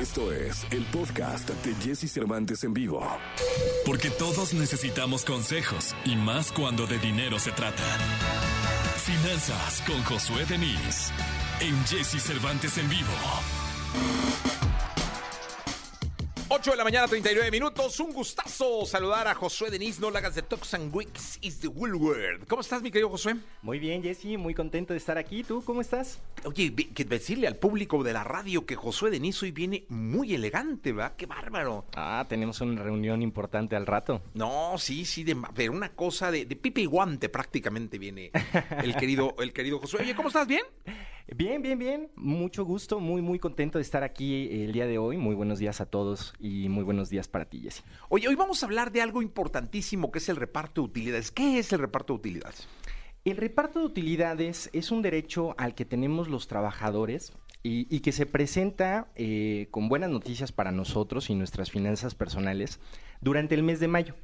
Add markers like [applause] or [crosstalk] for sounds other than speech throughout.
Esto es el podcast de Jesse Cervantes en vivo. Porque todos necesitamos consejos y más cuando de dinero se trata. Finanzas con Josué Denis en Jesse Cervantes en vivo. 8 de la mañana, 39 minutos. Un gustazo saludar a Josué Denis. No la hagas de Talks and Weeks is the Woolworth. ¿Cómo estás, mi querido Josué? Muy bien, Jesse, muy contento de estar aquí. ¿Tú cómo estás? Oye, que decirle al público de la radio que Josué Denis hoy viene muy elegante, ¿verdad? ¡Qué bárbaro! Ah, tenemos una reunión importante al rato. No, sí, sí, de, pero una cosa de, de pipe y guante prácticamente viene el querido, el querido Josué. Oye, ¿cómo estás? ¿Bien? Bien, bien, bien. Mucho gusto, muy, muy contento de estar aquí el día de hoy. Muy buenos días a todos y muy buenos días para ti, Jesse. Oye, hoy vamos a hablar de algo importantísimo que es el reparto de utilidades. ¿Qué es el reparto de utilidades? El reparto de utilidades es un derecho al que tenemos los trabajadores y, y que se presenta eh, con buenas noticias para nosotros y nuestras finanzas personales durante el mes de mayo.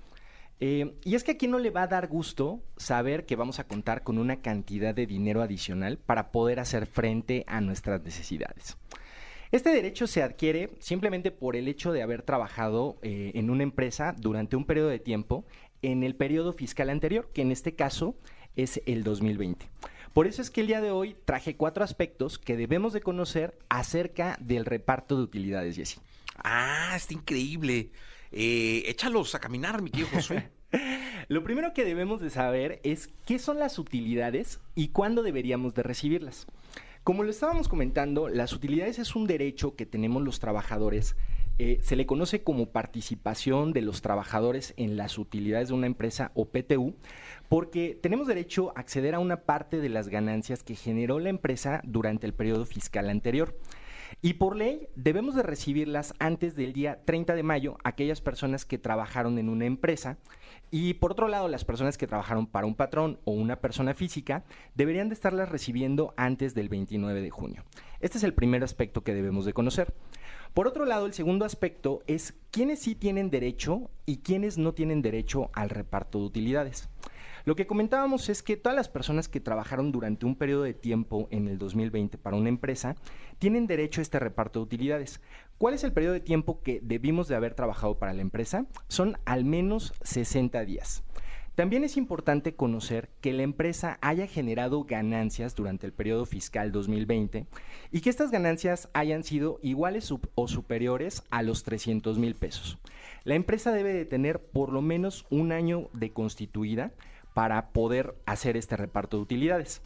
Eh, y es que aquí no le va a dar gusto saber que vamos a contar con una cantidad de dinero adicional para poder hacer frente a nuestras necesidades. Este derecho se adquiere simplemente por el hecho de haber trabajado eh, en una empresa durante un periodo de tiempo en el periodo fiscal anterior, que en este caso es el 2020. Por eso es que el día de hoy traje cuatro aspectos que debemos de conocer acerca del reparto de utilidades, Jesse. Ah, está increíble. Eh, échalos a caminar, mi querido Josué. [laughs] Lo primero que debemos de saber es qué son las utilidades y cuándo deberíamos de recibirlas. Como lo estábamos comentando, las utilidades es un derecho que tenemos los trabajadores. eh, se le conoce como participación de los trabajadores en las utilidades de una empresa o PTU, porque tenemos derecho a acceder a una parte de las ganancias que generó la empresa durante el periodo fiscal anterior. Y por ley debemos de recibirlas antes del día 30 de mayo aquellas personas que trabajaron en una empresa y por otro lado las personas que trabajaron para un patrón o una persona física deberían de estarlas recibiendo antes del 29 de junio. Este es el primer aspecto que debemos de conocer. Por otro lado, el segundo aspecto es quiénes sí tienen derecho y quiénes no tienen derecho al reparto de utilidades. Lo que comentábamos es que todas las personas que trabajaron durante un periodo de tiempo en el 2020 para una empresa tienen derecho a este reparto de utilidades. ¿Cuál es el periodo de tiempo que debimos de haber trabajado para la empresa? Son al menos 60 días. También es importante conocer que la empresa haya generado ganancias durante el periodo fiscal 2020 y que estas ganancias hayan sido iguales o superiores a los 300 mil pesos. La empresa debe de tener por lo menos un año de constituida para poder hacer este reparto de utilidades.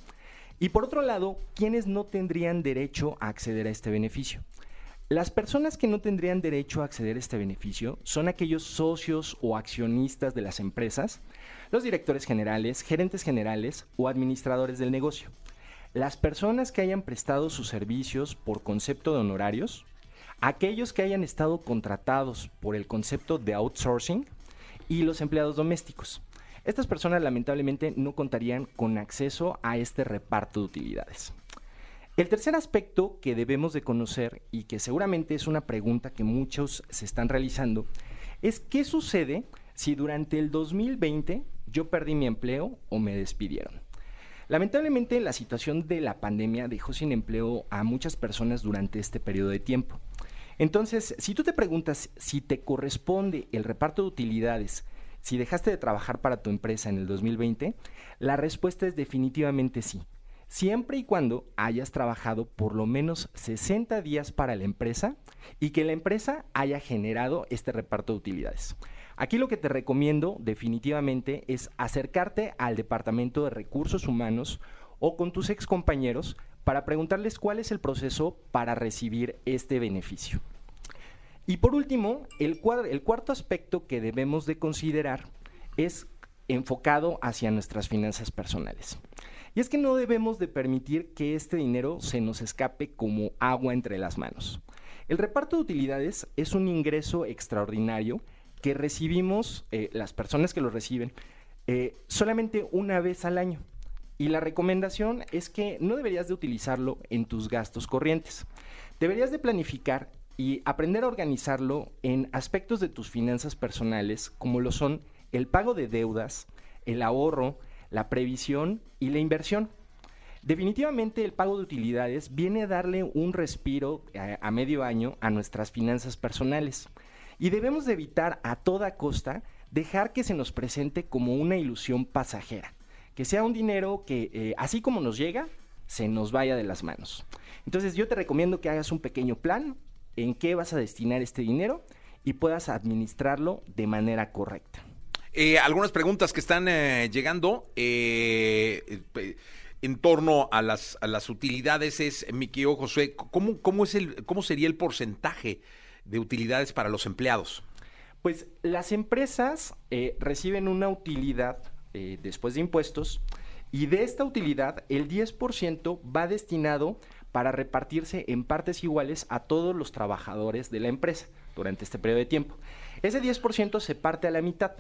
Y por otro lado, ¿quiénes no tendrían derecho a acceder a este beneficio? Las personas que no tendrían derecho a acceder a este beneficio son aquellos socios o accionistas de las empresas, los directores generales, gerentes generales o administradores del negocio. Las personas que hayan prestado sus servicios por concepto de honorarios, aquellos que hayan estado contratados por el concepto de outsourcing y los empleados domésticos. Estas personas lamentablemente no contarían con acceso a este reparto de utilidades. El tercer aspecto que debemos de conocer y que seguramente es una pregunta que muchos se están realizando es qué sucede si durante el 2020 yo perdí mi empleo o me despidieron. Lamentablemente la situación de la pandemia dejó sin empleo a muchas personas durante este periodo de tiempo. Entonces, si tú te preguntas si te corresponde el reparto de utilidades, si dejaste de trabajar para tu empresa en el 2020, la respuesta es definitivamente sí siempre y cuando hayas trabajado por lo menos 60 días para la empresa y que la empresa haya generado este reparto de utilidades. Aquí lo que te recomiendo definitivamente es acercarte al Departamento de Recursos Humanos o con tus ex compañeros para preguntarles cuál es el proceso para recibir este beneficio. Y por último, el, cuad- el cuarto aspecto que debemos de considerar es enfocado hacia nuestras finanzas personales. Y es que no debemos de permitir que este dinero se nos escape como agua entre las manos. El reparto de utilidades es un ingreso extraordinario que recibimos, eh, las personas que lo reciben, eh, solamente una vez al año. Y la recomendación es que no deberías de utilizarlo en tus gastos corrientes. Deberías de planificar y aprender a organizarlo en aspectos de tus finanzas personales, como lo son el pago de deudas, el ahorro, la previsión y la inversión. Definitivamente el pago de utilidades viene a darle un respiro a, a medio año a nuestras finanzas personales y debemos de evitar a toda costa dejar que se nos presente como una ilusión pasajera, que sea un dinero que eh, así como nos llega, se nos vaya de las manos. Entonces yo te recomiendo que hagas un pequeño plan en qué vas a destinar este dinero y puedas administrarlo de manera correcta. Eh, algunas preguntas que están eh, llegando eh, en torno a las, a las utilidades es, mi querido Josué, ¿cómo, cómo, es el, ¿cómo sería el porcentaje de utilidades para los empleados? Pues las empresas reciben una utilidad después de impuestos y de esta utilidad el 10% va destinado para repartirse en partes iguales a todos los trabajadores de la empresa durante este periodo de tiempo. Ese 10% se parte a la mitad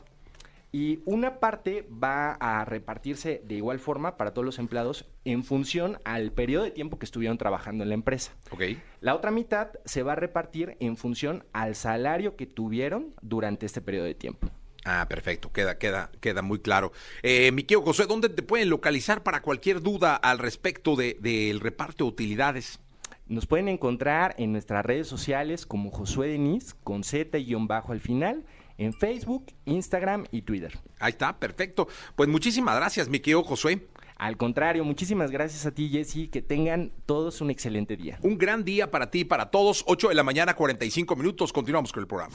y una parte va a repartirse de igual forma para todos los empleados en función al periodo de tiempo que estuvieron trabajando en la empresa. Ok. La otra mitad se va a repartir en función al salario que tuvieron durante este periodo de tiempo. Ah, perfecto, queda, queda, queda muy claro. Eh, mi querido Josué, ¿dónde te pueden localizar para cualquier duda al respecto de- del reparto de utilidades? Nos pueden encontrar en nuestras redes sociales como Josué Denis con Z y bajo al final, en Facebook, Instagram y Twitter. Ahí está, perfecto. Pues muchísimas gracias, mi querido Josué. Al contrario, muchísimas gracias a ti, Jesse. Que tengan todos un excelente día. Un gran día para ti y para todos. 8 de la mañana, 45 minutos. Continuamos con el programa.